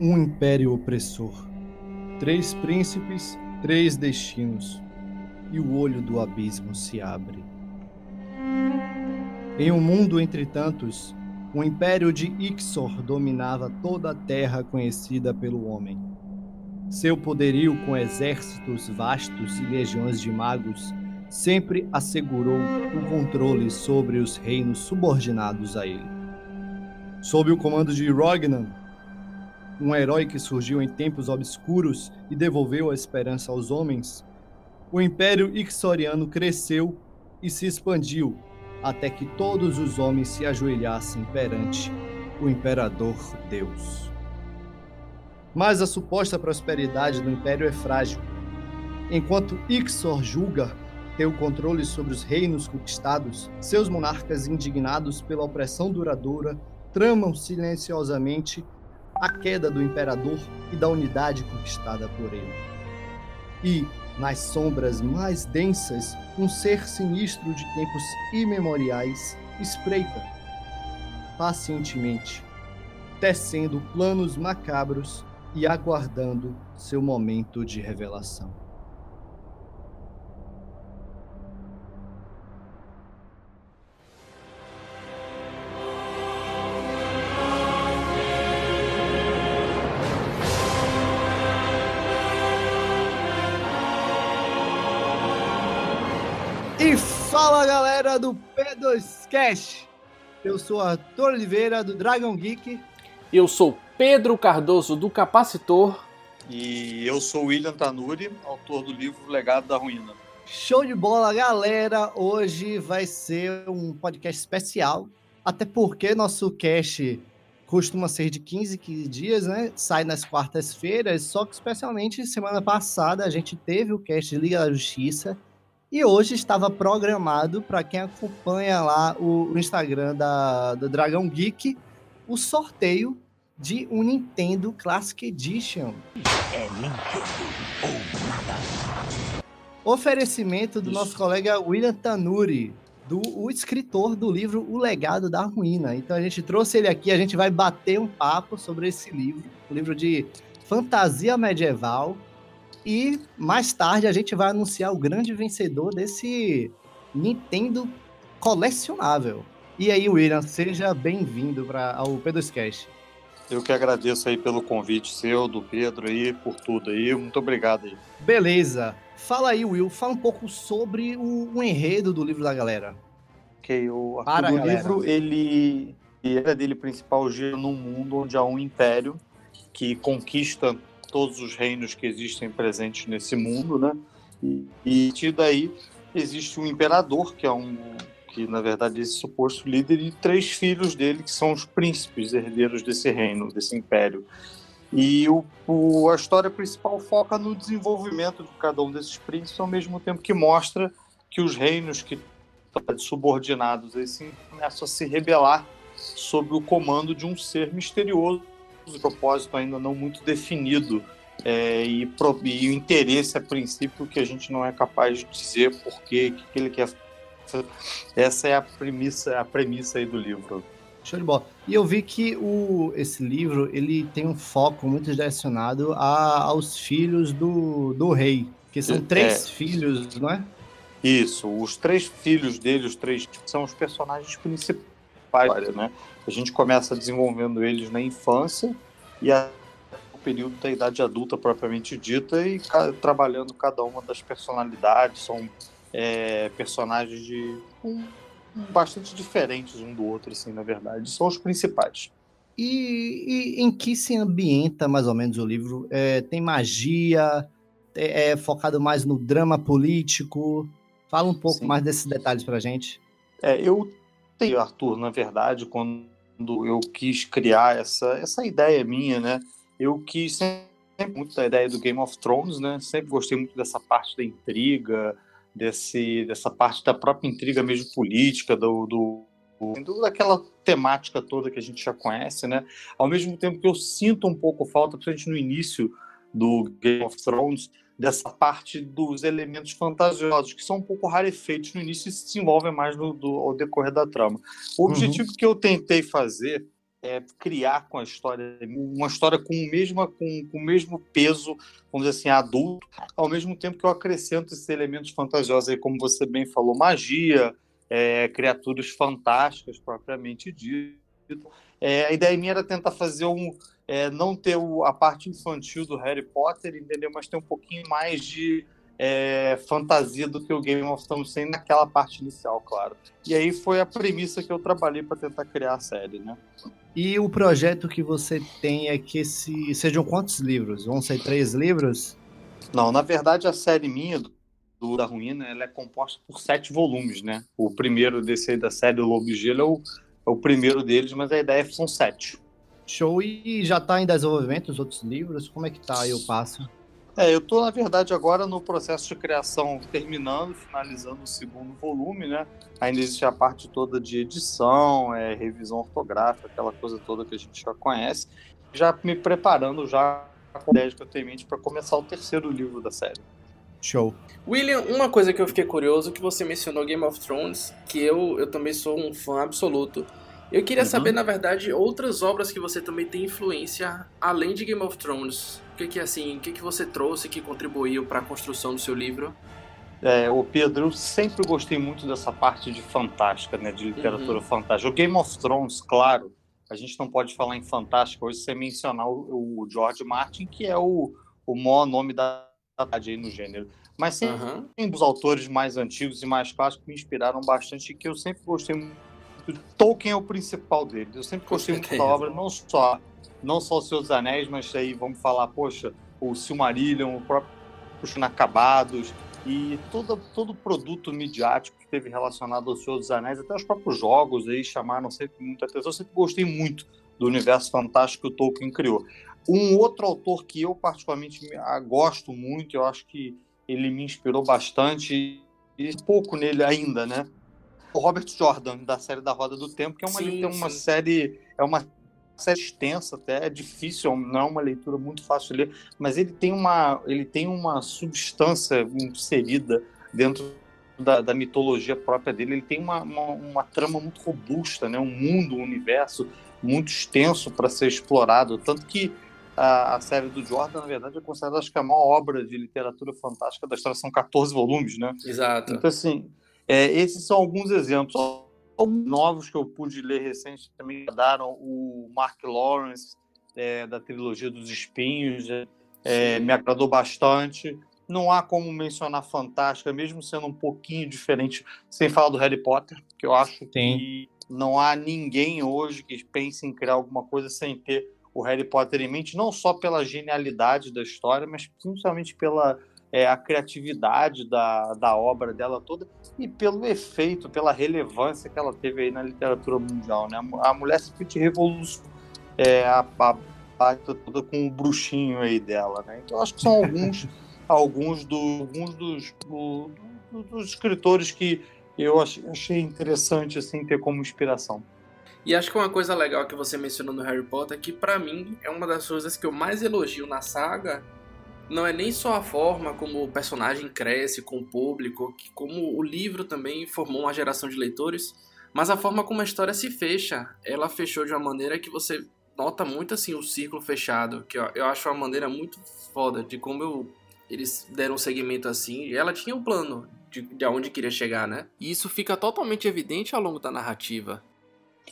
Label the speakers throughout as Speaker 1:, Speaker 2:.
Speaker 1: Um império opressor. Três príncipes, três destinos. E o olho do abismo se abre. Em um mundo entre tantos, o império de Ixor dominava toda a terra conhecida pelo homem. Seu poderio com exércitos vastos e legiões de magos sempre assegurou o controle sobre os reinos subordinados a ele. Sob o comando de Rognan, um herói que surgiu em tempos obscuros e devolveu a esperança aos homens, o Império Ixoriano cresceu e se expandiu até que todos os homens se ajoelhassem perante o Imperador Deus. Mas a suposta prosperidade do Império é frágil. Enquanto Ixor julga ter o controle sobre os reinos conquistados, seus monarcas, indignados pela opressão duradoura, tramam silenciosamente a queda do imperador e da unidade conquistada por ele. E, nas sombras mais densas, um ser sinistro de tempos imemoriais espreita, pacientemente, tecendo planos macabros e aguardando seu momento de revelação. Galera do P2Cast! Eu sou Arthur Oliveira do Dragon Geek.
Speaker 2: Eu sou Pedro Cardoso do Capacitor.
Speaker 3: E eu sou William Tanuri, autor do livro Legado da Ruína.
Speaker 1: Show de bola, galera! Hoje vai ser um podcast especial, até porque nosso cast costuma ser de 15, 15 dias, né? Sai nas quartas-feiras, só que especialmente semana passada a gente teve o cast de Liga da Justiça e hoje estava programado, para quem acompanha lá o, o Instagram da, do Dragão Geek, o sorteio de um Nintendo Classic Edition. É Nintendo ou nada. Oferecimento do Isso. nosso colega William Tanuri, do o escritor do livro O Legado da Ruína. Então a gente trouxe ele aqui, a gente vai bater um papo sobre esse livro, um livro de fantasia medieval, e mais tarde a gente vai anunciar o grande vencedor desse Nintendo colecionável. E aí, William, seja bem-vindo ao P2Cast.
Speaker 3: Eu que agradeço aí pelo convite seu, do Pedro aí, por tudo aí. Muito obrigado aí.
Speaker 1: Beleza. Fala aí, Will, fala um pouco sobre o, o enredo do livro da galera.
Speaker 3: Ok, o, Para o livro, ele, a era dele principal gira num mundo onde há um império que conquista todos os reinos que existem presentes nesse mundo, né? E, e daí existe um imperador que é um que na verdade é esse suposto líder e três filhos dele que são os príncipes herdeiros desse reino, desse império. E o, o, a história principal foca no desenvolvimento de cada um desses príncipes, ao mesmo tempo que mostra que os reinos que subordinados a esse começam a se rebelar sob o comando de um ser misterioso o propósito ainda não muito definido é, e, pro, e, o interesse a princípio que a gente não é capaz de dizer por que, que ele quer essa é a premissa a premissa aí do livro.
Speaker 1: Show de bola. E eu vi que o esse livro ele tem um foco muito direcionado a, aos filhos do, do rei que são três é, filhos não é?
Speaker 3: Isso os três filhos dele os três são os personagens principais né a gente começa desenvolvendo eles na infância e a, o período da idade adulta propriamente dita e ca, trabalhando cada uma das personalidades. São é, personagens de um, bastante diferentes um do outro, assim, na verdade. São os principais.
Speaker 1: E, e em que se ambienta mais ou menos o livro? É, tem magia? É, é, focado mais no drama político? Fala um pouco Sim. mais desses detalhes pra gente.
Speaker 3: É, eu tenho, Arthur, na verdade, quando eu quis criar essa, essa ideia minha, né? Eu quis sempre muito da ideia do Game of Thrones, né? Sempre gostei muito dessa parte da intriga, desse, dessa parte da própria intriga mesmo política, do, do, daquela temática toda que a gente já conhece, né? Ao mesmo tempo que eu sinto um pouco falta, principalmente no início do Game of Thrones, dessa parte dos elementos fantasiosos, que são um pouco rarefeitos no início e se desenvolvem mais no, do, ao decorrer da trama. O uhum. objetivo que eu tentei fazer é, criar com a história, uma história com o mesmo, com, com o mesmo peso, vamos dizer assim, adulto, ao mesmo tempo que eu acrescento esses elementos fantasiosos aí, como você bem falou, magia, é, criaturas fantásticas propriamente dito. É, a ideia minha era tentar fazer um, é, não ter o, a parte infantil do Harry Potter, entendeu? Mas ter um pouquinho mais de é, fantasia do que o Game of Thrones tem naquela parte inicial, claro. E aí foi a premissa que eu trabalhei para tentar criar a série, né?
Speaker 1: E o projeto que você tem é que esse, sejam quantos livros? Vão ser três livros?
Speaker 3: Não, na verdade a série minha do da Ruína ela é composta por sete volumes, né? O primeiro desse aí da série do Lobo Gelo é o, é o primeiro deles, mas a ideia são sete.
Speaker 1: Show. E já está em desenvolvimento os outros livros? Como é que tá aí o passo?
Speaker 3: É, eu estou, na verdade, agora no processo de criação, terminando, finalizando o segundo volume, né? Ainda existe a parte toda de edição, é, revisão ortográfica, aquela coisa toda que a gente já conhece. Já me preparando já com a ideia que eu tenho em mente para começar o terceiro livro da série.
Speaker 1: Show.
Speaker 2: William, uma coisa que eu fiquei curioso, que você mencionou Game of Thrones, que eu, eu também sou um fã absoluto. Eu queria uhum. saber, na verdade, outras obras que você também tem influência além de Game of Thrones. O que que assim, o que que você trouxe que contribuiu para a construção do seu livro?
Speaker 3: É, o Pedro, eu sempre gostei muito dessa parte de fantástica, né, de literatura uhum. fantástica. O Game of Thrones, claro, a gente não pode falar em fantástica hoje sem mencionar o, o George Martin, que é o, o maior nome da tarde aí no gênero. Mas sempre uhum. tem dos autores mais antigos e mais clássicos que me inspiraram bastante e que eu sempre gostei muito. Tolkien é o principal deles. Eu sempre gostei muito da obra, não só não só os Seus Anéis, mas aí vamos falar, poxa, o Silmarillion, o próprio Inacabados e todo, todo produto midiático que teve relacionado ao Senhor dos Anéis, até os próprios jogos aí chamaram sempre muita atenção. Eu sempre gostei muito do universo fantástico que o Tolkien criou. Um outro autor que eu particularmente gosto muito, eu acho que ele me inspirou bastante, e pouco nele ainda, né? O Robert Jordan, da série da Roda do Tempo, que é uma, sim, uma série, é uma série extensa até, é difícil, não é uma leitura muito fácil de ler, mas ele tem uma, ele tem uma substância inserida dentro da, da mitologia própria dele, ele tem uma, uma, uma, trama muito robusta, né? um mundo, um universo muito extenso para ser explorado, tanto que a, a, série do Jordan, na verdade, é considerada acho que a maior obra de literatura fantástica da história, são 14 volumes, né?
Speaker 2: Exato.
Speaker 3: Então, assim, é, esses são alguns exemplos. Novos que eu pude ler recente também daram o Mark Lawrence é, da trilogia dos Espinhos é, me agradou bastante. Não há como mencionar Fantástica mesmo sendo um pouquinho diferente sem falar do Harry Potter que eu acho Sim. que não há ninguém hoje que pense em criar alguma coisa sem ter o Harry Potter em mente não só pela genialidade da história mas principalmente pela é, a criatividade da, da obra dela toda e pelo efeito, pela relevância que ela teve aí na literatura mundial. Né? A mulher simplesmente revolucionou é, a, a parte toda com o bruxinho aí dela. Né? Então, acho que são alguns, alguns, do, alguns dos, do, do, dos escritores que eu achei interessante assim, ter como inspiração.
Speaker 2: E acho que uma coisa legal que você mencionou no Harry Potter, que para mim é uma das coisas que eu mais elogio na saga, não é nem só a forma como o personagem cresce com o público, que como o livro também formou uma geração de leitores, mas a forma como a história se fecha. Ela fechou de uma maneira que você nota muito assim o círculo fechado, que eu, acho uma maneira muito foda de como eu, eles deram um segmento assim. Ela tinha um plano de, de queria chegar, né? E isso fica totalmente evidente ao longo da narrativa.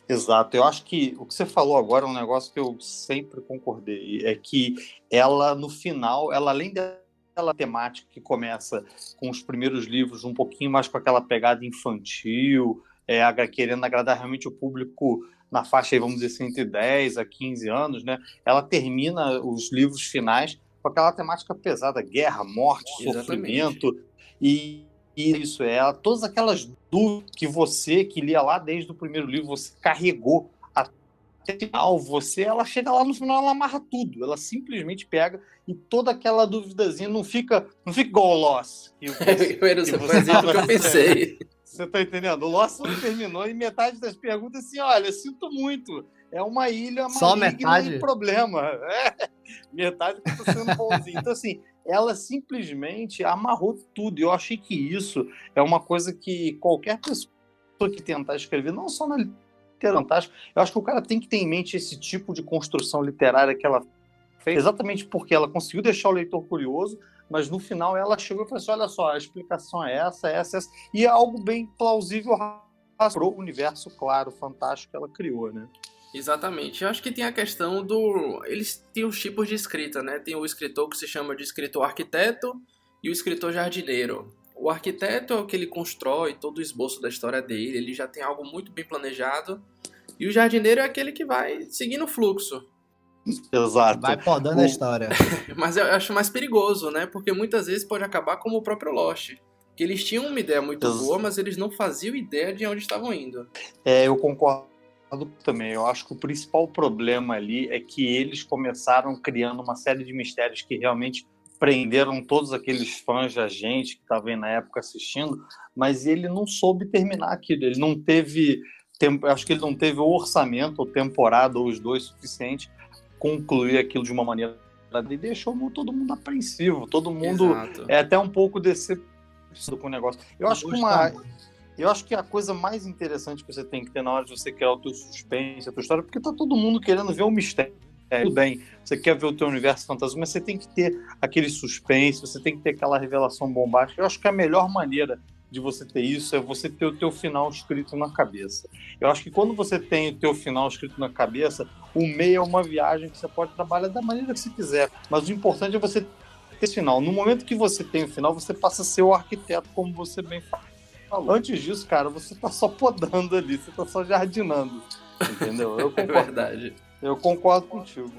Speaker 3: Exato. Eu acho que o que você falou agora é um negócio que eu sempre concordei. É que ela, no final, ela além dela temática que começa com os primeiros livros um pouquinho mais com aquela pegada infantil, é, querendo agradar realmente o público na faixa, vamos dizer assim, entre 10 a 15 anos, né? Ela termina os livros finais com aquela temática pesada, guerra, morte, Exatamente. sofrimento, e isso, é todas aquelas dúvidas que você, que lia lá desde o primeiro livro, você carregou até o final, você, ela chega lá no final, ela amarra tudo, ela simplesmente pega e toda aquela duvidazinha não fica, não fica igual o Loss. Que,
Speaker 2: que, que exemplo que eu pensei.
Speaker 3: Você tá entendendo? O Lost não terminou e metade das perguntas assim, olha, sinto muito. É uma ilha
Speaker 1: Só metade?
Speaker 3: problema. É, metade que tá sendo bonzinho. Então, assim, ela simplesmente amarrou tudo. E eu achei que isso é uma coisa que qualquer pessoa que tentar escrever, não só na fantástico. Eu acho que o cara tem que ter em mente esse tipo de construção literária que ela fez, exatamente porque ela conseguiu deixar o leitor curioso, mas no final ela chegou e falou assim: olha só, a explicação é essa, essa, essa, e é algo bem plausível para o universo claro, fantástico que ela criou, né?
Speaker 2: Exatamente. Eu acho que tem a questão do. Eles têm os tipos de escrita, né? Tem o escritor que se chama de escritor arquiteto e o escritor jardineiro. O arquiteto é o que ele constrói todo o esboço da história dele, ele já tem algo muito bem planejado. E o jardineiro é aquele que vai seguindo o fluxo.
Speaker 3: Exato.
Speaker 1: Vai podando o... a história.
Speaker 2: Mas eu acho mais perigoso, né? Porque muitas vezes pode acabar como o próprio Lost. Que eles tinham uma ideia muito Ex boa, mas eles não faziam ideia de onde estavam indo.
Speaker 3: É, eu concordo também. Eu acho que o principal problema ali é que eles começaram criando uma série de mistérios que realmente prenderam todos aqueles fãs da gente que estavam na época assistindo, mas ele não soube terminar aquilo. Ele não teve tempo, acho que ele não teve o orçamento, ou temporada, ou os dois suficiente concluir aquilo de uma maneira e deixou todo mundo apreensivo, todo mundo Exato. é até um pouco decepcionado com o negócio. Eu acho que uma eu acho que a coisa mais interessante que você tem que ter na hora de você criar o teu suspense, a tua história, porque tá todo mundo querendo ver o mistério. É, tudo bem, você quer ver o teu universo fantasma, mas você tem que ter aquele suspense, você tem que ter aquela revelação bombástica. Eu acho que a melhor maneira de você ter isso é você ter o teu final escrito na cabeça. Eu acho que quando você tem o teu final escrito na cabeça, o meio é uma viagem que você pode trabalhar da maneira que você quiser, mas o importante é você ter esse final. No momento que você tem o final, você passa a ser o arquiteto, como você bem fala. Antes disso, cara, você tá só podando ali, você tá só jardinando. Entendeu?
Speaker 2: Eu concordo. É verdade.
Speaker 3: Eu concordo contigo.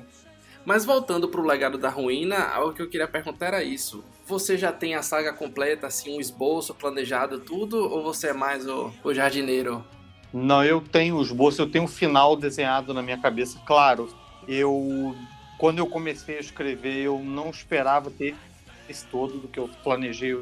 Speaker 2: Mas voltando pro legado da ruína, o que eu queria perguntar era isso. Você já tem a saga completa, assim, um esboço planejado, tudo? Ou você é mais o, o jardineiro?
Speaker 3: Não, eu tenho o esboço, eu tenho o final desenhado na minha cabeça. Claro, eu quando eu comecei a escrever, eu não esperava ter esse todo do que eu planejei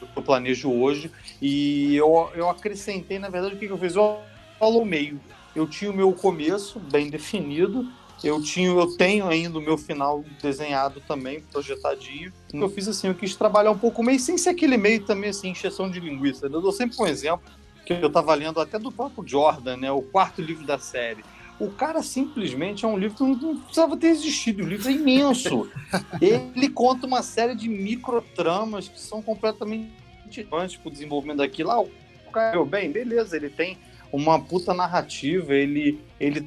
Speaker 3: eu planejo hoje. E eu, eu acrescentei, na verdade, o que, que eu fiz? Eu falo meio. Eu tinha o meu começo bem definido, eu tinha, eu tenho ainda o meu final desenhado também, projetadinho. Eu fiz assim, eu quis trabalhar um pouco meio, sem ser aquele meio também, assim, encheção de linguiça. Eu dou sempre um exemplo, que eu estava lendo até do próprio Jordan, né? O quarto livro da série. O cara simplesmente é um livro que não precisava ter existido. O livro é imenso. Ele conta uma série de microtramas que são completamente relevantes para o desenvolvimento daquilo. Ah, o cara, bem, beleza, ele tem uma puta narrativa, ele, ele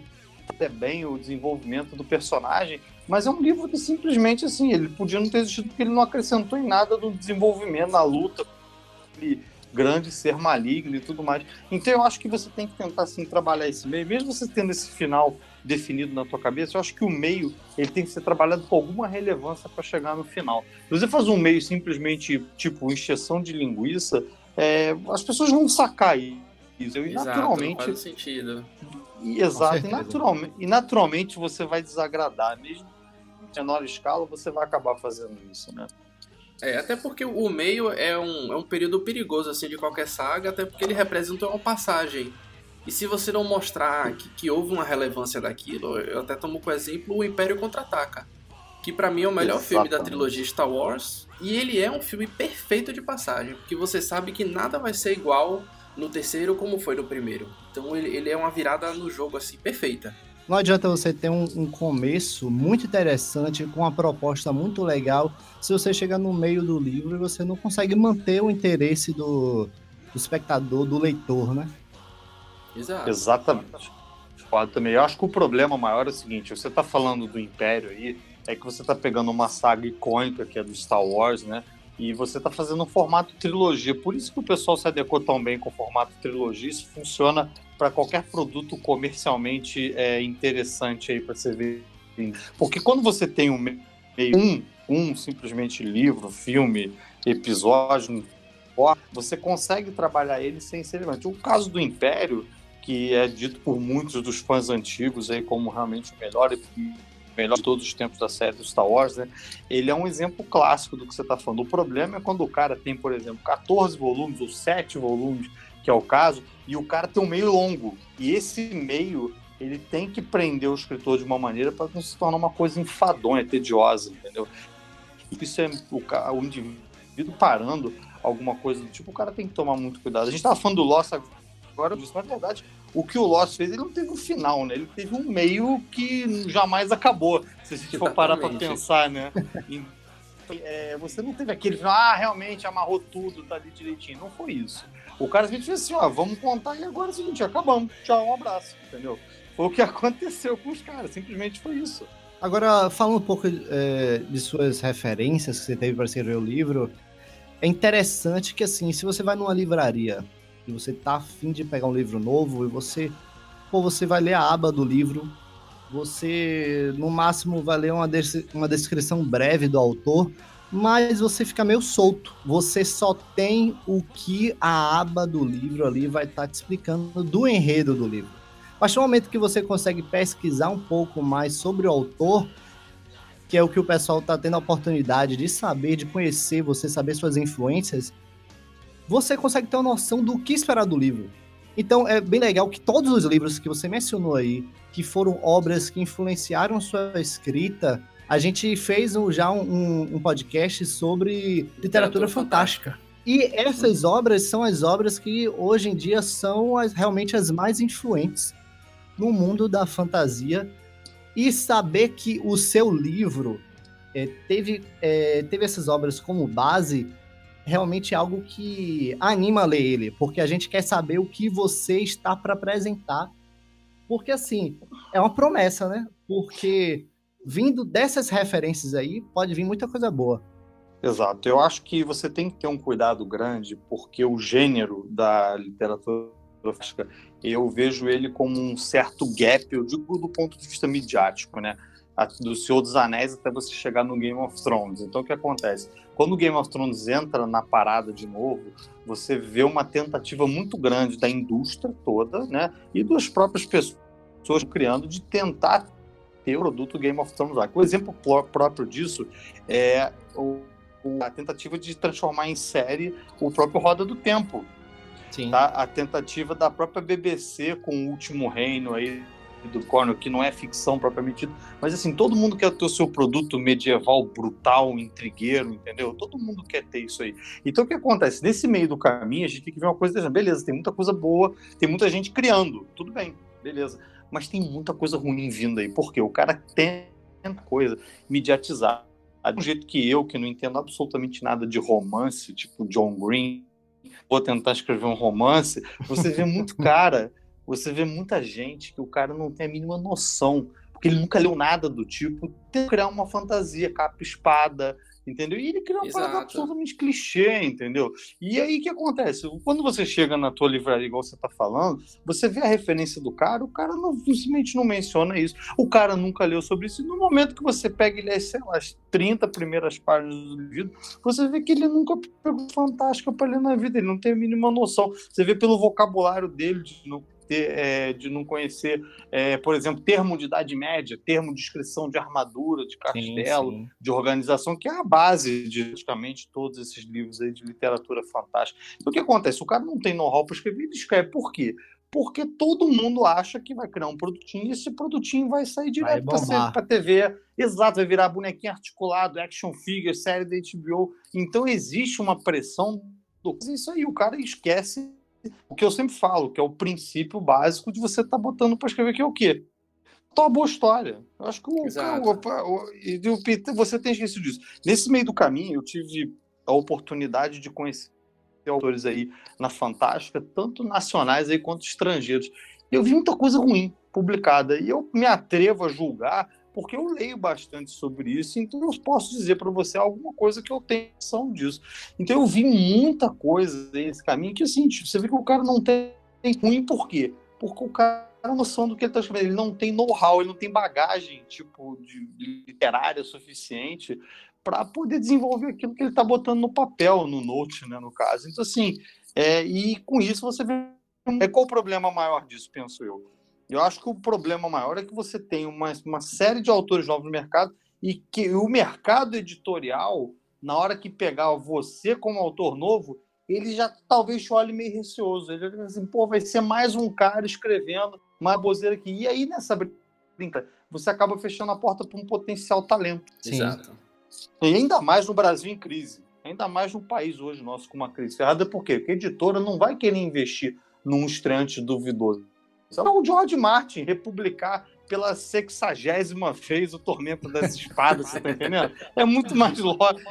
Speaker 3: é bem o desenvolvimento do personagem, mas é um livro que simplesmente assim, ele podia não ter existido porque ele não acrescentou em nada do desenvolvimento, na luta. Ele grande ser maligno e tudo mais. Então eu acho que você tem que tentar assim trabalhar esse meio, mesmo você tendo esse final definido na tua cabeça, eu acho que o meio ele tem que ser trabalhado com alguma relevância para chegar no final. Se você faz um meio simplesmente tipo encheção de linguiça, é, as pessoas vão sacar isso. E
Speaker 2: Exato, naturalmente. Faz sentido.
Speaker 3: E, exato, e naturalmente, e naturalmente você vai desagradar, mesmo em menor escala, você vai acabar fazendo isso, né?
Speaker 2: É, até porque o meio é um, é um período perigoso assim de qualquer saga, até porque ele representa uma passagem. E se você não mostrar que, que houve uma relevância daquilo, eu até tomo como exemplo o Império Contra-Ataca, que para mim é o melhor Exatamente. filme da trilogia Star Wars, e ele é um filme perfeito de passagem, porque você sabe que nada vai ser igual no terceiro como foi no primeiro. Então ele, ele é uma virada no jogo assim perfeita.
Speaker 1: Não adianta você ter um, um, começo muito interessante, com uma proposta muito legal, se você chegar no meio do livro e você não consegue manter o interesse do, do espectador, do leitor, né?
Speaker 3: Exato. Exatamente. Pode também. Eu acho que o problema maior é o seguinte: você está falando do Império aí, é que você está pegando uma saga icônica que é do Star Wars, né? E você está fazendo um formato trilogia. Por isso que o pessoal se adequou tão bem com o formato trilogia. Isso funciona para qualquer produto comercialmente é, interessante aí para você ver. Porque quando você tem um, um, um simplesmente livro, filme, episódio, você consegue trabalhar ele sem ser relevante. O caso do Império, que é dito por muitos dos fãs antigos aí como realmente o melhor melhor de todos os tempos da série do Star Wars, né? Ele é um exemplo clássico do que você está falando. O problema é quando o cara tem, por exemplo, 14 volumes ou 7 volumes, que é o caso, e o cara tem um meio longo. E esse meio, ele tem que prender o escritor de uma maneira para não se tornar uma coisa enfadonha, tediosa, entendeu? Isso é o, o indivíduo parando alguma coisa do tipo, o cara tem que tomar muito cuidado. A gente estava falando do Lost agora disso. Na verdade, o que o Lost fez, ele não teve um final, né? Ele teve um meio que jamais acabou. Se a gente for parar para pensar, né? é, você não teve aquele final, ah, realmente amarrou tudo, tá ali direitinho. Não foi isso. O cara simplesmente fez assim, ó, vamos contar e agora é o seguinte, acabamos. Tchau, um abraço, entendeu? Foi o que aconteceu com os caras, simplesmente foi isso.
Speaker 1: Agora, falando um pouco é, de suas referências que você teve para escrever o livro, é interessante que, assim, se você vai numa livraria você tá afim de pegar um livro novo e você, pô, você vai ler a aba do livro, você, no máximo, vai ler uma, des uma descrição breve do autor, mas você fica meio solto. Você só tem o que a aba do livro ali vai estar tá te explicando do enredo do livro. A partir do momento que você consegue pesquisar um pouco mais sobre o autor, que é o que o pessoal está tendo a oportunidade de saber, de conhecer, você saber suas influências, você consegue ter uma noção do que esperar do livro. Então é bem legal que todos os livros que você mencionou aí, que foram obras que influenciaram sua escrita, a gente fez um, já um, um, podcast sobre literatura, fantástica. E essas obras são as obras que hoje em dia são as, realmente as mais influentes no mundo da fantasia. E saber que o seu livro é, teve, é, teve essas obras como base realmente é algo que anima a ler ele, porque a gente quer saber o que você está para apresentar. Porque, assim, é uma promessa, né? Porque vindo dessas referências aí, pode vir muita coisa boa.
Speaker 3: Exato. Eu acho que você tem que ter um cuidado grande, porque o gênero da literatura eu vejo ele como um certo gap, eu digo do ponto de vista midiático, né? Do Senhor dos Anéis até você chegar no Game of Thrones. Então, o que acontece? Quando o Game of Thrones entra na parada de novo, você vê uma tentativa muito grande da indústria toda, né? E das próprias pessoas criando de tentar ter o produto Game of Thrones lá. O exemplo próprio disso é a tentativa de transformar em série o próprio Roda do Tempo. Sim. Tá? A tentativa da própria BBC com o Último Reino aí do Cornell, que não é ficção propriamente dita, mas assim, todo mundo quer ter o seu produto medieval brutal, intrigueiro, entendeu? Todo mundo quer ter isso aí. Então o que acontece? Nesse meio do caminho, a gente tem que ver uma coisa. Beleza, tem muita coisa boa, tem muita gente criando, tudo bem, beleza. Mas tem muita coisa ruim vindo aí, porque o cara tem coisa mediatizada. Um jeito que eu, que não entendo absolutamente nada de romance, tipo John Green, vou tentar escrever um romance, você vê muito cara você vê muita gente que o cara não tem a mínima noção, porque ele nunca leu nada do tipo, tem que criar uma fantasia, capa espada, entendeu? E ele cria uma Exato. parada absolutamente clichê, entendeu? E aí o que acontece? Quando você chega na tua livraria, igual você tá falando, você vê a referência do cara, o cara não, simplesmente não menciona isso. O cara nunca leu sobre isso. E no momento que você pega e lê, sei lá, as 30 primeiras páginas do livro, você vê que ele nunca pegou fantástica para ler na vida, ele não tem a mínima noção. Você vê pelo vocabulário dele, de, no, ter, é, de não conhecer, é, por exemplo, termo de idade média, termo de inscrição de armadura, de castelo, sim, sim. de organização, que é a base de praticamente todos esses livros aí de literatura fantástica. Então, o que acontece? O cara não tem know-how para escrever, ele escreve por quê? Porque todo mundo acha que vai criar um produtinho e esse produtinho vai sair direto para a TV. Exato, vai virar bonequinho articulado, action figure, série da HBO. Então existe uma pressão do. Isso aí, o cara esquece o que eu sempre falo, que é o princípio básico de você estar tá botando para escrever, que é o quê? Tua boa história. Eu acho que o, o, o, você tem esquecido disso. Nesse meio do caminho, eu tive a oportunidade de conhecer autores aí na Fantástica, tanto nacionais aí quanto estrangeiros. Eu vi muita coisa ruim publicada e eu me atrevo a julgar porque eu leio bastante sobre isso, então eu posso dizer para você alguma coisa que eu tenho noção disso. Então eu vi muita coisa nesse caminho que, assim, tipo, você vê que o cara não tem ruim, por quê? Porque o cara tem noção do que ele está escrevendo, ele não tem know-how, ele não tem bagagem, tipo, de, de literária suficiente para poder desenvolver aquilo que ele está botando no papel, no note, né, no caso. Então, assim, é, e com isso você vê é, qual o problema maior disso, penso eu eu acho que o problema maior é que você tem uma, uma série de autores novos no mercado e que o mercado editorial, na hora que pegar você como autor novo, ele já talvez te olhe meio receoso. Ele vai assim, pô, vai ser mais um cara escrevendo uma bozeira aqui. E aí, nessa brinca, você acaba fechando a porta para um potencial talento.
Speaker 2: Sim. Exato.
Speaker 3: E ainda mais no Brasil em crise. Ainda mais no país hoje nosso com uma crise ferrada. Por quê? Porque a editora não vai querer investir num estreante duvidoso. Então, o George Martin republicar pela sexagésima vez o Tormento das Espadas, você tá entendendo? É muito mais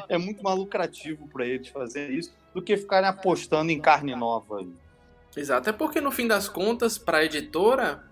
Speaker 3: é muito mais lucrativo para eles fazer isso do que ficarem apostando em carne nova.
Speaker 2: Exato, é porque no fim das contas, para a editora,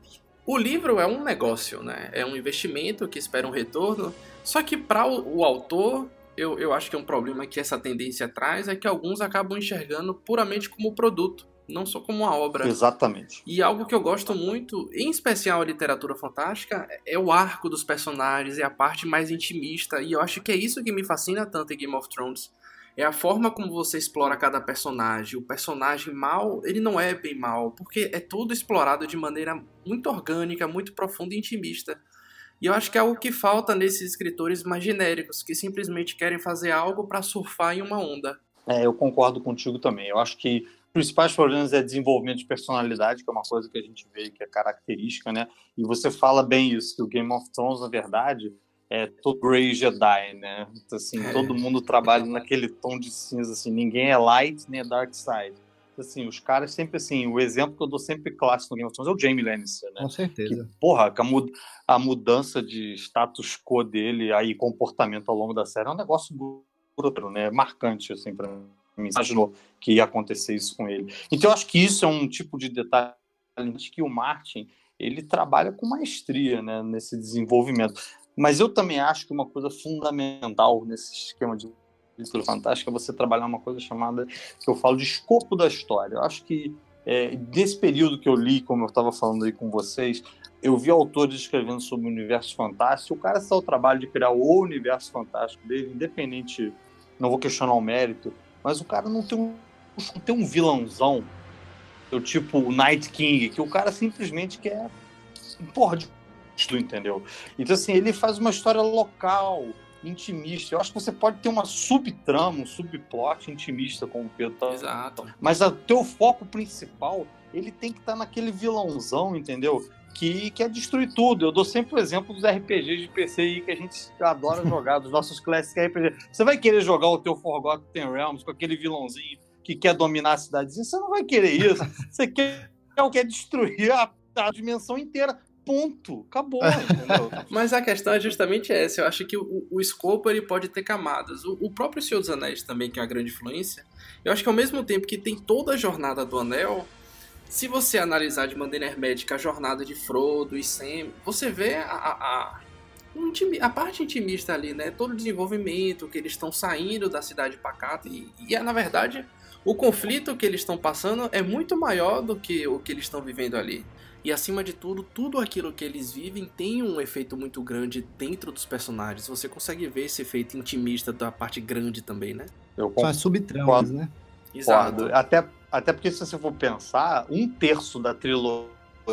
Speaker 2: o livro é um negócio, né? É um investimento que espera um retorno. Só que para o, o autor, eu, eu acho que é um problema que essa tendência traz é que alguns acabam enxergando puramente como produto não só como uma obra.
Speaker 3: Exatamente.
Speaker 2: E algo que eu gosto muito, em especial a literatura fantástica, é o arco dos personagens, é a parte mais intimista, e eu acho que é isso que me fascina tanto em Game of Thrones. É a forma como você explora cada personagem. O personagem mal, ele não é bem mal, porque é tudo explorado de maneira muito orgânica, muito profunda e intimista. E eu acho que é algo que falta nesses escritores mais genéricos, que simplesmente querem fazer algo para surfar em uma onda.
Speaker 3: É, eu concordo contigo também. Eu acho que principais problemas é desenvolvimento de personalidade, que é uma coisa que a gente vê que é característica, né? E você fala bem isso, que o Game of Thrones, na verdade, é todo Grey Jedi, né? Então, assim, é. todo mundo trabalha naquele tom de cinza, assim, ninguém é light nem é dark side. Então, assim, os caras sempre, assim, o exemplo que eu dou sempre clássico no Game of Thrones é o Jaime Lannister, né?
Speaker 1: Com certeza.
Speaker 3: Que, porra, a, mud a mudança de status quo dele, aí comportamento ao longo da série é um negócio bruto, né? Marcante, assim, pra mim imaginou que ia acontecer isso com ele. Então, eu acho que isso é um tipo de detalhe que o Martin ele trabalha com maestria né, nesse desenvolvimento. Mas eu também acho que uma coisa fundamental nesse esquema de literatura fantástica é você trabalhar uma coisa chamada, que eu falo de escopo da história. Eu acho que é, desse período que eu li, como eu estava falando aí com vocês, eu vi autores escrevendo sobre o universo fantástico. O cara está o trabalho de criar o universo fantástico dele, independente, não vou questionar o mérito, mas o cara não tem um, não tem um vilãozão, do tipo o Night King, que o cara simplesmente quer. Porra, de entendeu? Então, assim, ele faz uma história local, intimista. Eu acho que você pode ter uma subtrama, um subplot intimista, como o Pedro tá.
Speaker 2: Exato.
Speaker 3: Mas o teu foco principal, ele tem que estar tá naquele vilãozão, entendeu? Que quer destruir tudo. Eu dou sempre o exemplo dos RPGs de PC aí que a gente adora jogar, dos nossos Classic RPG. Você vai querer jogar o teu Forgotten Realms com aquele vilãozinho que quer dominar a cidadezinha? Você não vai querer isso. Você quer, quer destruir a, a dimensão inteira ponto, acabou,
Speaker 2: Mas a questão é justamente essa. Eu acho que o, o escopo ele pode ter camadas. O, o, próprio Senhor dos Anéis também, que é uma grande influência, eu acho que ao mesmo tempo que tem toda a jornada do Anel, se você analisar de maneira hermética a jornada de Frodo e Sam, você vê a, a, a, a parte intimista ali, né? Todo o desenvolvimento, que eles estão saindo da cidade pacata e, e é, na verdade, o conflito que eles estão passando é muito maior do que o que eles estão vivendo ali. E acima de tudo, tudo aquilo que eles vivem tem um efeito muito grande dentro dos personagens. Você consegue ver esse efeito intimista da parte grande também, né?
Speaker 1: Eu Faz subtramas, né?
Speaker 3: Exato. Até, até porque se você for pensar, um terço da trilogia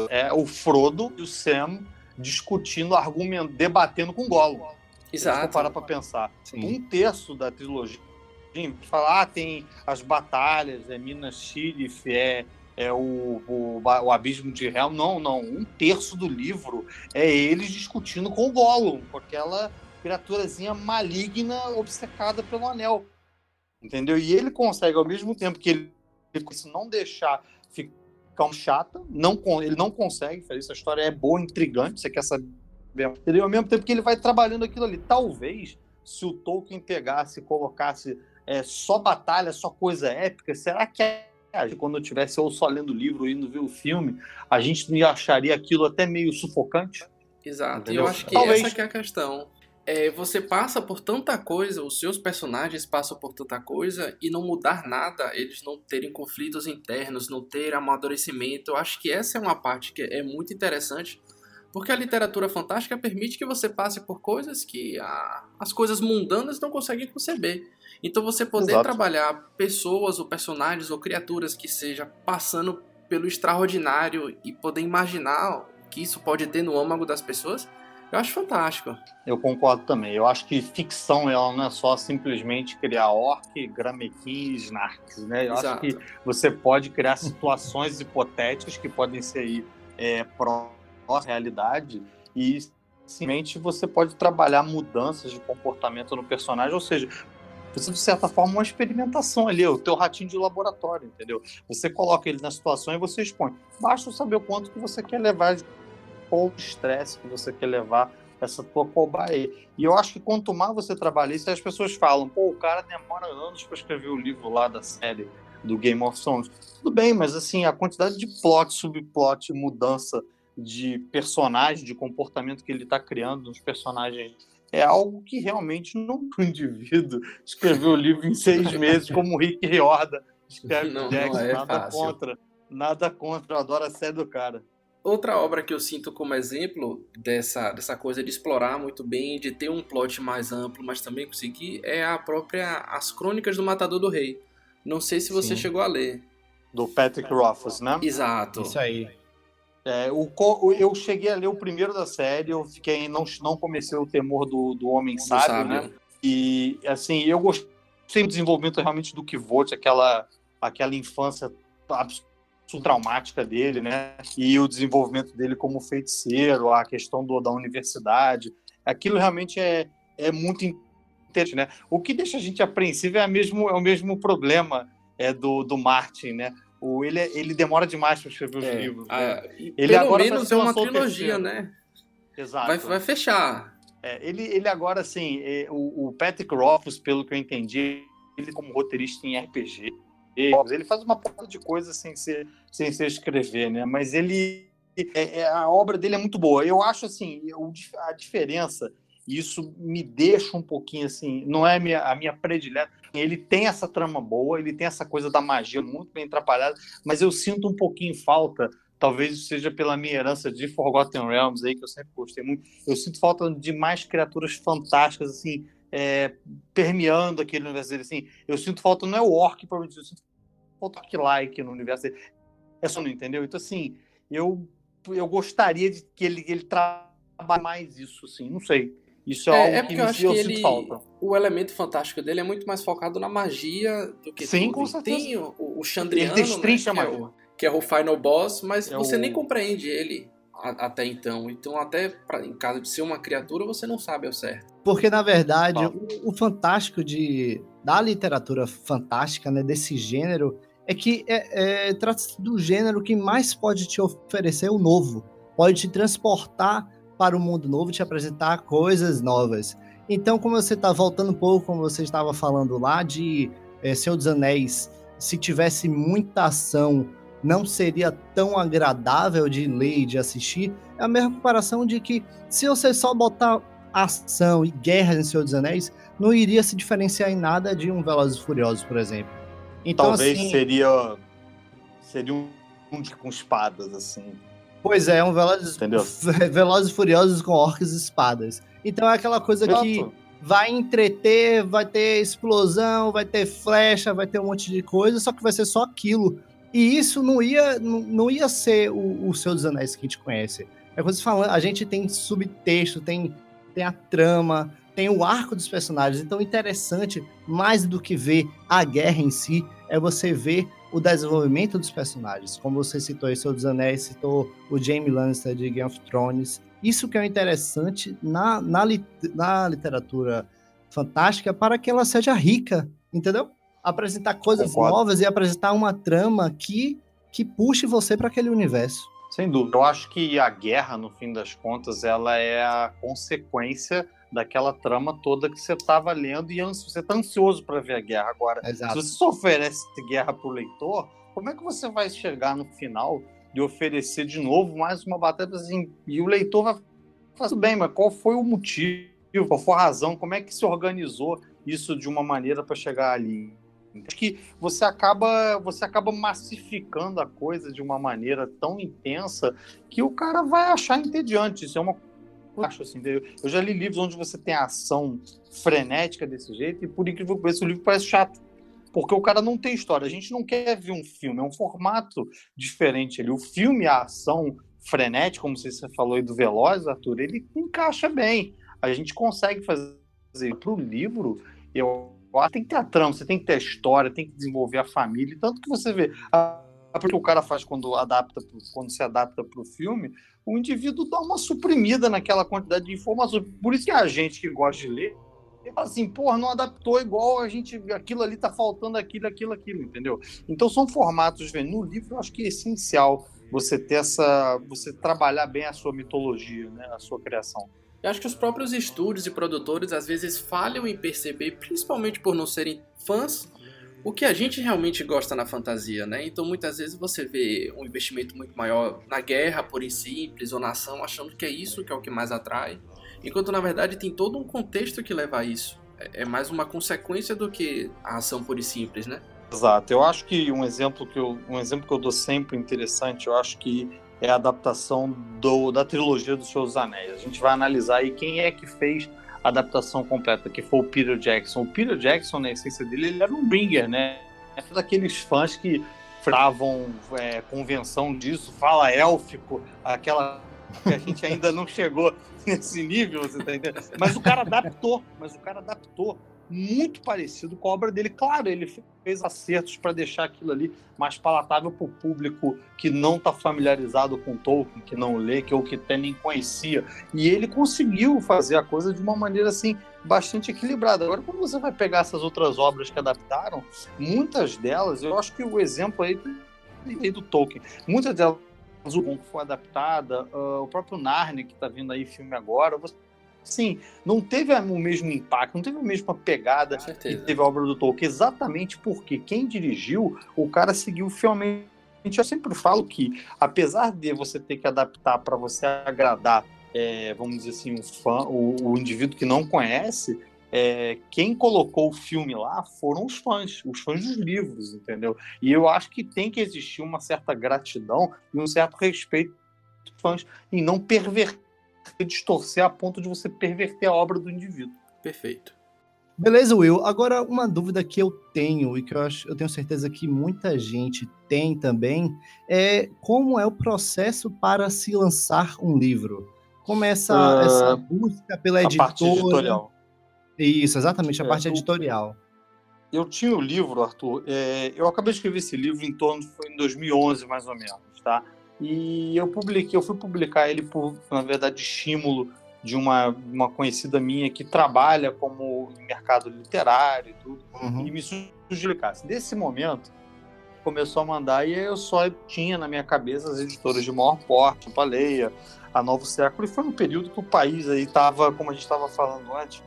Speaker 3: é o Frodo e o Sam discutindo, argumentando, debatendo com o Gollum.
Speaker 2: Exato. Se for
Speaker 3: parar pra pensar. Sim. Um terço da trilogia falar, ah, tem as batalhas, é Minas Tirith, é é o, o, o, Abismo de Helm. Não, não. Um terço do livro é eles discutindo com o Gollum, com aquela criaturazinha maligna obcecada pelo anel. Entendeu? E ele consegue, ao mesmo tempo que ele não deixar ficar um chata, não, ele não consegue fazer isso. A história é boa, intrigante, você quer saber. Entendeu? Ao mesmo tempo que ele vai trabalhando aquilo ali. Talvez, se o Tolkien pegasse e colocasse é, só batalha, só coisa épica, será que é quando eu tivesse ou só lendo o livro ou indo ver o filme, a gente não acharia aquilo até meio sufocante?
Speaker 2: Exato. E eu acho que Talvez. essa que é a questão. É, você passa por tanta coisa, os seus personagens passam por tanta coisa e não mudar nada, eles não terem conflitos internos, não ter amadurecimento. Eu acho que essa é uma parte que é muito interessante, porque a literatura fantástica permite que você passe por coisas que a, as coisas mundanas não conseguem conceber. Então você poder Exato. trabalhar pessoas ou personagens ou criaturas que seja passando pelo extraordinário e poder imaginar o que isso pode ter no âmago das pessoas, eu acho fantástico.
Speaker 3: Eu concordo também. Eu acho que ficção ela não é só simplesmente criar orc, gramequim, snarks, né? Eu Exato. acho que você pode criar situações hipotéticas que podem ser aí, é, pró realidade e simplesmente você pode trabalhar mudanças de comportamento no personagem, ou seja, você, de certa forma, uma experimentação ali, o teu ratinho de laboratório, entendeu? Você coloca ele na situação e você expõe. Basta saber o quanto que você quer levar, qual o estresse que você quer levar essa tua cobaia. E eu acho que quanto mais você trabalha isso, as pessoas falam, pô, o cara demora anos para escrever o livro lá da série do Game of Thrones. Tudo bem, mas assim, a quantidade de plot, subplot, mudança de personagem, de comportamento que ele está criando nos personagens é algo que realmente não o indivíduo escreveu o livro em seis meses, como o Rick Riorda escreve não, Jackson, não é nada fácil. contra. Nada contra, eu adoro a série do cara.
Speaker 2: Outra obra que eu sinto como exemplo dessa, dessa coisa de explorar muito bem, de ter um plot mais amplo, mas também conseguir, é a própria As Crônicas do Matador do Rei. Não sei se você Sim. chegou a ler.
Speaker 3: Do Patrick Rothfuss, né?
Speaker 2: Exato.
Speaker 1: Isso aí.
Speaker 3: É, o, eu cheguei a ler o primeiro da série, eu fiquei não, não comecei o temor do, do Homem Sábio, sábio, né? E assim, eu gostei do desenvolvimento realmente do Kivot, aquela, aquela infância traumática dele, né? E o desenvolvimento dele como feiticeiro, a questão do, da universidade. Aquilo realmente é, é muito interessante, né? O que deixa a gente apreensivo é, mesmo, é o mesmo problema é, do, do Martin, né? O, ele, é, ele demora demais para escrever os é, livros. Né?
Speaker 2: Ah, ele Pelo agora menos é uma trilogia, né?
Speaker 3: Exato.
Speaker 2: Vai, vai fechar.
Speaker 3: É, ele, ele agora, assim, é, o, o, Patrick Rothfuss, pelo que eu entendi, ele como roteirista em RPG, ele faz uma porta de coisas sem ser, sem ser escrever, né? Mas ele... É, é, a obra dele é muito boa. Eu acho, assim, a diferença isso me deixa um pouquinho assim, não é a minha, a minha predileta. Ele tem essa trama boa, ele tem essa coisa da magia muito bem atrapalhada, mas eu sinto um pouquinho falta, talvez seja pela minha herança de Forgotten Realms aí, que eu sempre gostei muito. Eu sinto falta de mais criaturas fantásticas, assim, é, permeando aquele universo dele. Assim, eu sinto falta, não é o Orc, provavelmente, eu sinto falta Orc-like no universo dele. É só não entendeu? Então, assim, eu, eu gostaria de que ele, ele trabalhe mais isso, assim, não sei. Isso é, é algo é que, eu acho que ele, falta.
Speaker 2: O elemento fantástico dele é muito mais focado na magia do que
Speaker 3: Sim, tudo. com certeza.
Speaker 2: Tem o, o Chandriano, né, que, é o, que, é o, final boss, mas é você o... nem compreende ele a, até então. Então, até pra, em caso de ser uma criatura, você não sabe ao certo.
Speaker 1: Porque, na verdade, o, o, fantástico de, da literatura fantástica, né, desse gênero, é que é, é, trata-se do gênero que mais pode te oferecer o novo. Pode te transportar para o mundo novo, te apresentar coisas novas. Então, como você está voltando um pouco, como você estava falando lá, de é, Senhor dos Anéis, se tivesse muita ação, não seria tão agradável de ler e de assistir. É a mesma comparação de que se você só botar ação e guerra em Senhor dos Anéis, não iria se diferenciar em nada de um Velozes e Furiosos, por exemplo.
Speaker 3: Então, Talvez assim, seria seria um com espadas assim.
Speaker 1: Pois é, um Velozes, Velozes Furiosos com orcs e espadas. Então é aquela coisa Exato. que vai entreter, vai ter explosão, vai ter flecha, vai ter um monte de coisa, só que vai ser só aquilo. E isso não ia, não, não ia ser o, o Seu dos Anéis que a gente conhece. É você falando, a gente tem subtexto, tem, tem a trama, tem o arco dos personagens. Então, interessante, mais do que ver a guerra em si, é você ver o desenvolvimento dos personagens. Como você citou aí, Senhor dos Anéis, citou o Jaime Lannister de Game of Thrones. Isso que é interessante na, na, na literatura fantástica para que ela seja rica, entendeu? Apresentar coisas Concordo. novas e apresentar uma trama que, que puxe você para aquele universo.
Speaker 3: Sem dúvida. Eu acho que a guerra, no fim das contas, ela é a consequência daquela trama toda que você estava lendo e você está ansioso para ver a guerra. Agora, Exato. se você só oferece guerra para o leitor, como é que você vai chegar no final de oferecer de novo mais uma batalha assim, e o leitor vai falar, bem, mas qual foi o motivo, qual foi a razão, como é que se organizou isso de uma maneira para chegar ali? Acho que você acaba, você acaba massificando a coisa de uma maneira tão intensa que o cara vai achar entediante. Isso é uma acho assim. Eu já li livros onde você tem ação frenética desse jeito e por incrível que pareça o livro parece chato. Porque o cara não tem história. A gente não quer ver um filme, é um formato diferente ali. O filme, a ação frenética, como você falou aí do Veloz, Arthur, ele encaixa bem. A gente consegue fazer. Para o livro, eu que tem que ter a trama, você tem que ter a história, tem que desenvolver a família. Tanto que você vê. A porque o cara faz quando adapta, quando se adapta para o filme, o indivíduo dá uma suprimida naquela quantidade de informações. Por isso que a gente que gosta de ler, fala assim, porra, não adaptou igual a gente, aquilo ali tá faltando aquilo, aquilo, aquilo, entendeu? Então são formatos, no livro eu acho que é essencial você ter essa, você trabalhar bem a sua mitologia, né, a sua criação.
Speaker 2: Eu acho que os próprios estúdios e produtores às vezes falham em perceber, principalmente por não serem fãs, o que a gente realmente gosta na fantasia, né? Então muitas vezes você vê um investimento muito maior na guerra, por em simples, ou na ação, achando que é isso que é o que mais atrai. Enquanto na verdade tem todo um contexto que leva a isso. É, é mais uma consequência do que a ação pura e simples, né?
Speaker 3: Exato. Eu acho que um exemplo que eu, um exemplo que eu dou sempre interessante, eu acho que é a adaptação do, da trilogia dos Seus Anéis. A gente vai analisar aí quem é que fez a adaptação completa, que foi o Peter Jackson. O Peter Jackson, na essência dele, ele era um bringer, né? É todos aqueles fãs que fravam é, convenção disso, fala élfico, aquela que a gente ainda não chegou nesse nível, você tá entendendo? Mas o cara adaptou, mas o cara adaptou muito parecido com a obra dele. Claro, ele fez acertos para deixar aquilo ali mais palatável para o público que não está familiarizado com Tolkien, que não lê, que ou que até nem conhecia. E ele conseguiu fazer a coisa de uma maneira assim bastante equilibrada. Agora, quando você vai pegar essas outras obras que adaptaram, muitas delas, eu acho que o exemplo aí do Tolkien, muitas delas o foi adaptada, uh, o próprio Narnia, que está vindo aí filme agora, você sim, não teve o mesmo impacto, não teve a mesma pegada que teve a obra do Tolkien, exatamente porque quem dirigiu, o cara seguiu fielmente. Eu sempre falo que, apesar de você ter que adaptar para você agradar, é, vamos dizer assim, um fã, o, o indivíduo que não conhece, é, quem colocou o filme lá foram os fãs, os fãs dos livros, entendeu? E eu acho que tem que existir uma certa gratidão e um certo respeito dos fãs em não perverter distorcer a ponto de você perverter a obra do indivíduo.
Speaker 2: Perfeito.
Speaker 1: Beleza, Will. Agora, uma dúvida que eu tenho e que eu, acho, eu tenho certeza que muita gente tem também é como é o processo para se lançar um livro? Como é essa, uh, essa busca pela a editora? Isso, exatamente, a é, parte editorial.
Speaker 3: Eu tinha o livro, Arthur. É, eu acabei de escrever esse livro em torno, foi em 2011 mais ou menos, tá? E eu publiquei, eu fui publicar ele por, na verdade, estímulo de uma, uma conhecida minha que trabalha como mercado literário e tudo, uhum. e me sugeriu. Nesse momento, começou a mandar e eu só tinha na minha cabeça as editoras de maior porte, a Leia, a Novo Século, e foi um período que o país aí estava, como a gente estava falando antes,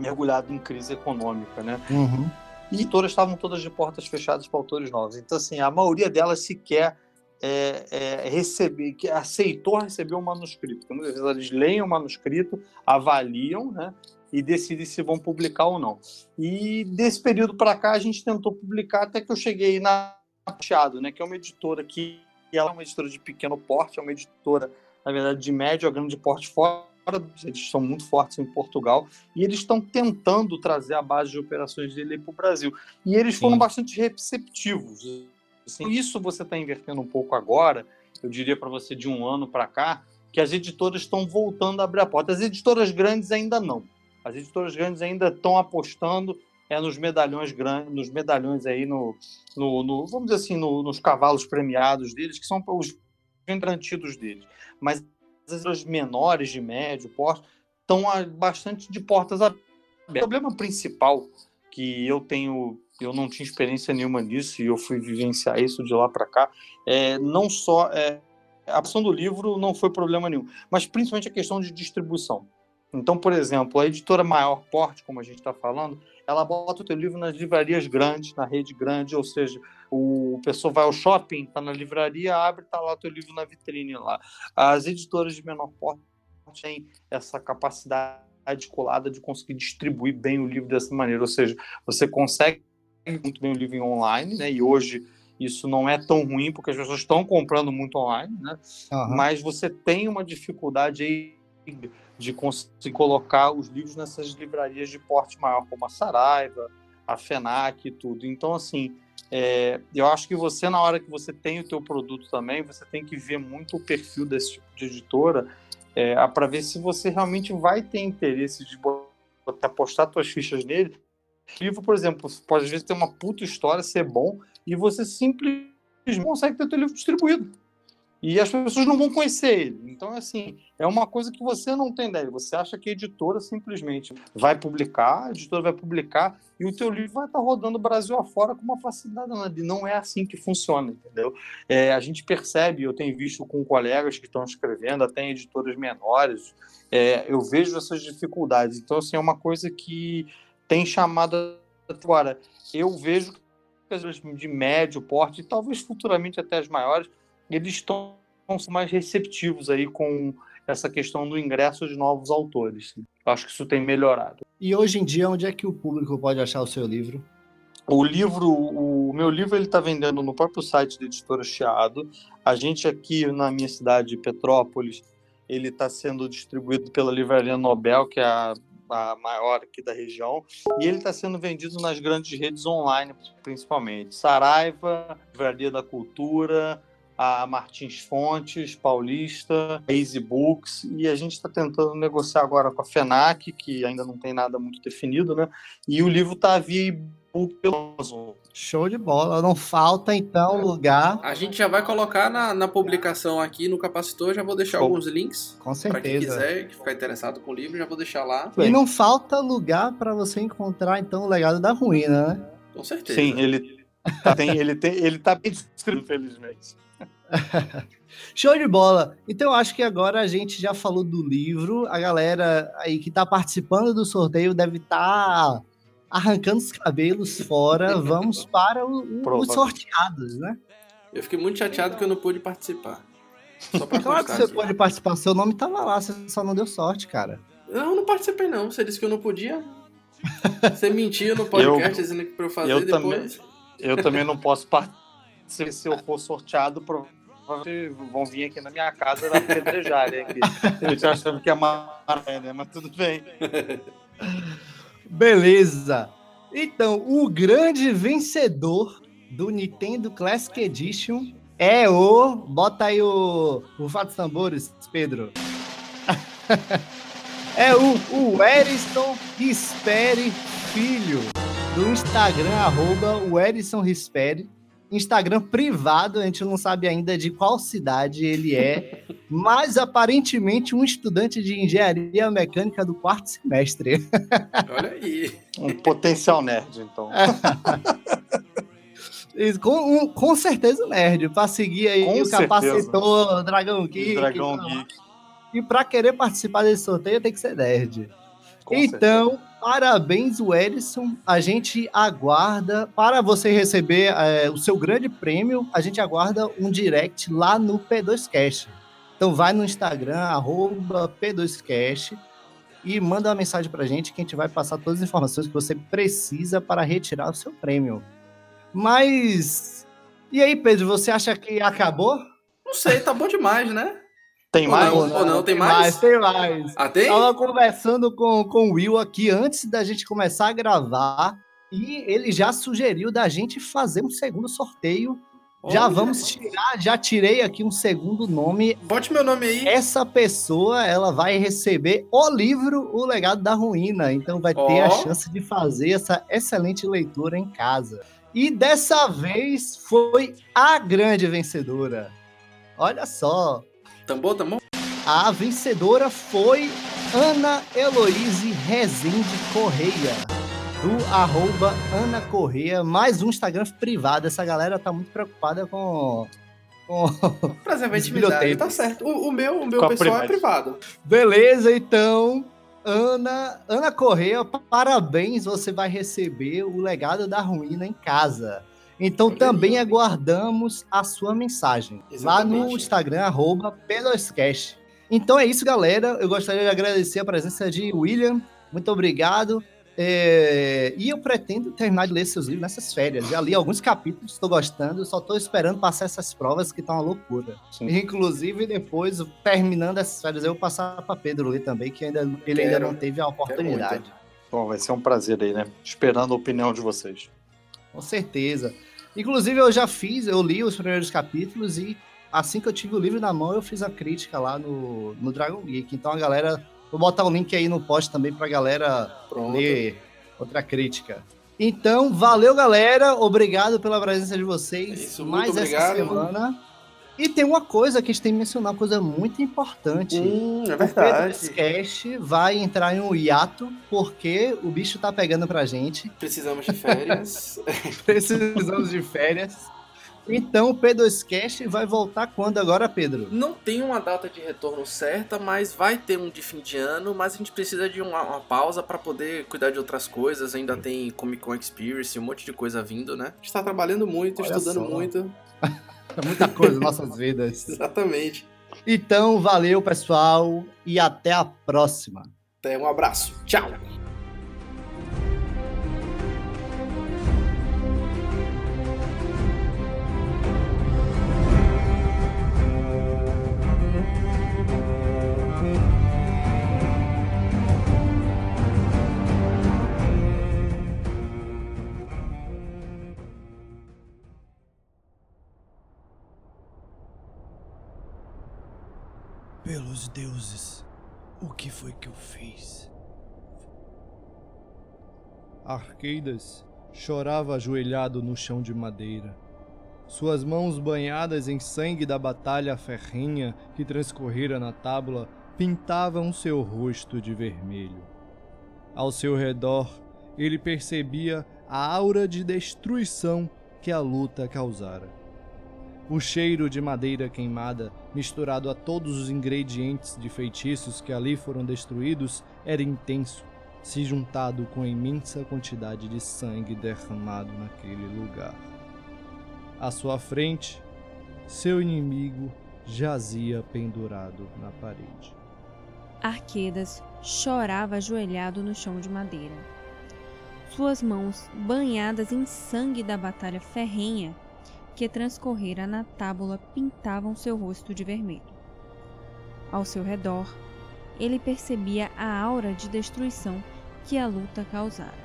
Speaker 3: mergulhado em crise econômica, né? Uhum. E editoras estavam todas de portas fechadas para autores novos. Então, assim, a maioria delas sequer é, é, receber, que aceitou receber o um manuscrito. Então, muitas vezes eles leem o manuscrito, avaliam, né? E decidem se vão publicar ou não. E desse período para cá a gente tentou publicar até que eu cheguei na Pateado, né? Que é uma editora que ela é uma editora de pequeno porte, é uma editora, na verdade, de médio a grande porte fora eles são muito fortes em Portugal e eles estão tentando trazer a base de operações dele para o Brasil. E eles foram Sim. bastante receptivos. Assim, isso você está invertendo um pouco agora, eu diria para você de um ano para cá, que as editoras estão voltando a abrir a porta. As editoras grandes ainda não. As editoras grandes ainda estão apostando é nos medalhões grandes, nos medalhões aí no, no, no vamos dizer assim, no, nos cavalos premiados deles, que são os garantidos deles. Mas as editoras menores de médio porte estão bastante de portas abertas. O problema principal que eu tenho eu não tinha experiência nenhuma nisso e eu fui vivenciar isso de lá para cá. É, não só é, a opção do livro não foi problema nenhum, mas principalmente a questão de distribuição. Então, por exemplo, a editora maior porte, como a gente está falando, ela bota o teu livro nas livrarias grandes, na rede grande, ou seja, o pessoa vai ao shopping, está na livraria, abre, está lá o teu livro na vitrine lá. As editoras de menor porte têm essa capacidade articulada de conseguir distribuir bem o livro dessa maneira, ou seja, você consegue muito bem o livro online, né? E hoje isso não é tão ruim porque as pessoas estão comprando muito online, né? Uhum. Mas você tem uma dificuldade aí de conseguir colocar os livros nessas livrarias de porte maior, como a Saraiva, a Fenac e tudo. Então, assim, é, eu acho que você, na hora que você tem o teu produto também, você tem que ver muito o perfil desse tipo de editora é, para ver se você realmente vai ter interesse de botar, postar suas fichas nele livro, por exemplo, pode às vezes ter uma puta história, ser bom, e você simplesmente consegue ter o teu livro distribuído. E as pessoas não vão conhecer ele. Então, assim, é uma coisa que você não tem ideia. Você acha que a editora simplesmente vai publicar, a editora vai publicar e o teu livro vai estar rodando o Brasil afora com uma facilidade. Não é assim que funciona, entendeu? É, a gente percebe, eu tenho visto com colegas que estão escrevendo, até em editoras menores, é, eu vejo essas dificuldades. Então, assim, é uma coisa que tem chamado agora. Eu vejo que de médio porte, e talvez futuramente até as maiores, eles estão mais receptivos aí com essa questão do ingresso de novos autores. Eu acho que isso tem melhorado.
Speaker 1: E hoje em dia, onde é que o público pode achar o seu livro?
Speaker 3: O livro, o meu livro, ele está vendendo no próprio site da Editora Chiado. A gente aqui na minha cidade, Petrópolis, ele está sendo distribuído pela Livraria Nobel, que é a, a maior aqui da região, e ele está sendo vendido nas grandes redes online, principalmente. Saraiva, Livraria da Cultura, a Martins Fontes, Paulista, Easy Books, e a gente está tentando negociar agora com a FENAC, que ainda não tem nada muito definido, né? E o livro está via e-book pelo Amazon.
Speaker 1: Show de bola, não falta então lugar.
Speaker 2: A gente já vai colocar na, na publicação aqui no Capacitor, já vou deixar Show. alguns links.
Speaker 1: Com certeza. Para
Speaker 2: quem quiser, que ficar interessado com o livro, já vou deixar lá.
Speaker 1: E não falta lugar para você encontrar então o legado da ruína, né?
Speaker 2: Com certeza.
Speaker 3: Sim, ele tem, ele tem, ele tá bem descrito, felizmente.
Speaker 1: Show de bola. Então eu acho que agora a gente já falou do livro. A galera aí que está participando do sorteio deve estar tá arrancando os cabelos fora. Vamos para o, o, os sorteados, né?
Speaker 2: Eu fiquei muito chateado que eu não pude participar.
Speaker 1: Só pra claro que você aqui. pode participar. Seu nome estava lá, você só não deu sorte, cara.
Speaker 2: Não, eu não participei não. Você disse que eu não podia. Você mentiu no podcast eu, dizendo que para eu fazer eu depois.
Speaker 3: Também, eu também não posso participar. Se eu for sorteado, vão vir aqui na minha casa da pedrejarem aqui. Eu já achando que é maré, né? Mas tudo bem.
Speaker 1: Beleza. Então, o grande vencedor do Nintendo Classic Edition é o. Bota aí o. O Fatos Tambores, Pedro. é o, o Eriston Risperi Filho, do Instagram, arroba o Eriston Risperi. Instagram privado, a gente não sabe ainda de qual cidade ele é, mas aparentemente um estudante de engenharia mecânica do quarto semestre.
Speaker 2: Olha aí.
Speaker 3: Um potencial nerd, então.
Speaker 1: com, um, com certeza nerd, para seguir aí com o certeza. capacitor, Dragão Geek.
Speaker 3: Dragão Geek.
Speaker 1: E para querer participar desse sorteio tem que ser nerd. Com então, certeza. parabéns, Wellison. A gente aguarda, para você receber é, o seu grande prêmio, a gente aguarda um direct lá no P2Cast. Então vai no Instagram, arroba P2Cast, e manda uma mensagem pra gente que a gente vai passar todas as informações que você precisa para retirar o seu prêmio. Mas. E aí, Pedro, você acha que acabou?
Speaker 2: Não sei, tá bom demais, né?
Speaker 3: Tem mais?
Speaker 2: Ou não, ou não tem, tem mais? mais?
Speaker 1: Tem mais.
Speaker 2: Ah, tem?
Speaker 1: Tava conversando com, com o Will aqui antes da gente começar a gravar e ele já sugeriu da gente fazer um segundo sorteio. Olha. Já vamos tirar, já tirei aqui um segundo nome.
Speaker 2: Bote meu nome aí.
Speaker 1: Essa pessoa, ela vai receber o livro O Legado da Ruína, então vai oh. ter a chance de fazer essa excelente leitura em casa. E dessa vez foi a grande vencedora. Olha só,
Speaker 2: Tambor, tambor?
Speaker 1: A vencedora foi Ana Heloise Rezende Correia, do arroba Ana Correia, mais um Instagram privado. Essa galera tá muito preocupada com. com
Speaker 2: Preservar a intimidade, tá certo. O, o meu, o meu pessoal é privado.
Speaker 1: Beleza, então. Ana, Ana Correia, parabéns, você vai receber o legado da ruína em casa. Então Olha também aí. aguardamos a sua mensagem Exatamente. lá no Instagram, arroba Peloscast. Então é isso, galera. Eu gostaria de agradecer a presença de William. Muito obrigado. É... E eu pretendo terminar de ler seus livros nessas férias. Já li alguns capítulos, estou gostando, só estou esperando passar essas provas que estão uma loucura. Sim. Inclusive, depois, terminando essas férias, eu vou passar para Pedro ler também, que ainda, ele Quero. ainda não teve a oportunidade.
Speaker 3: Bom, vai ser um prazer aí, né? Esperando a opinião de vocês.
Speaker 1: Com certeza. Inclusive, eu já fiz, eu li os primeiros capítulos e assim que eu tive o livro na mão, eu fiz a crítica lá no, no Dragon Geek. Então a galera. Vou botar o link aí no post também pra galera Pronto. ler outra crítica. Então, valeu, galera. Obrigado pela presença de vocês.
Speaker 2: Isso, Mais essa
Speaker 1: semana. E tem uma coisa que a gente tem que mencionar, uma coisa muito importante.
Speaker 2: Hum, é verdade.
Speaker 1: O Cash vai entrar em um hiato porque o bicho tá pegando pra gente.
Speaker 2: Precisamos de férias.
Speaker 1: Precisamos de férias. Então o P2Cast vai voltar quando agora, Pedro?
Speaker 2: Não tem uma data de retorno certa, mas vai ter um de fim de ano, mas a gente precisa de uma, uma pausa para poder cuidar de outras coisas. Ainda tem Comic Con Experience, um monte de coisa vindo, né? A gente tá trabalhando muito, Olha estudando só. muito.
Speaker 1: é muita coisa nas nossas vidas.
Speaker 2: Exatamente.
Speaker 1: Então, valeu, pessoal, e até a próxima.
Speaker 2: Até um abraço. Tchau.
Speaker 1: Deuses, o que foi que eu fiz? Arqueidas chorava ajoelhado no chão de madeira. Suas mãos banhadas em sangue da batalha ferrinha que transcorrera na tábua pintavam seu rosto de vermelho. Ao seu redor, ele percebia a aura de destruição que a luta causara. O cheiro de madeira queimada, misturado a todos os ingredientes de feitiços que ali foram destruídos, era intenso, se juntado com a imensa quantidade de sangue derramado naquele lugar. À sua frente, seu inimigo jazia pendurado na parede.
Speaker 4: Arquedas chorava ajoelhado no chão de madeira. Suas mãos, banhadas em sangue da batalha ferrenha, que transcorrera na tábua pintavam seu rosto de vermelho. Ao seu redor, ele percebia a aura de destruição que a luta causara.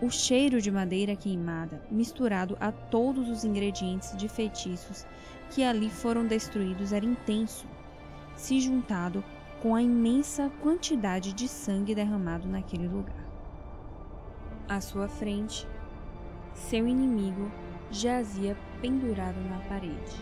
Speaker 4: O cheiro de madeira queimada, misturado a todos os ingredientes de feitiços que ali foram destruídos, era intenso, se juntado com a imensa quantidade de sangue derramado naquele lugar. À sua frente, seu inimigo jazia pendurado na parede.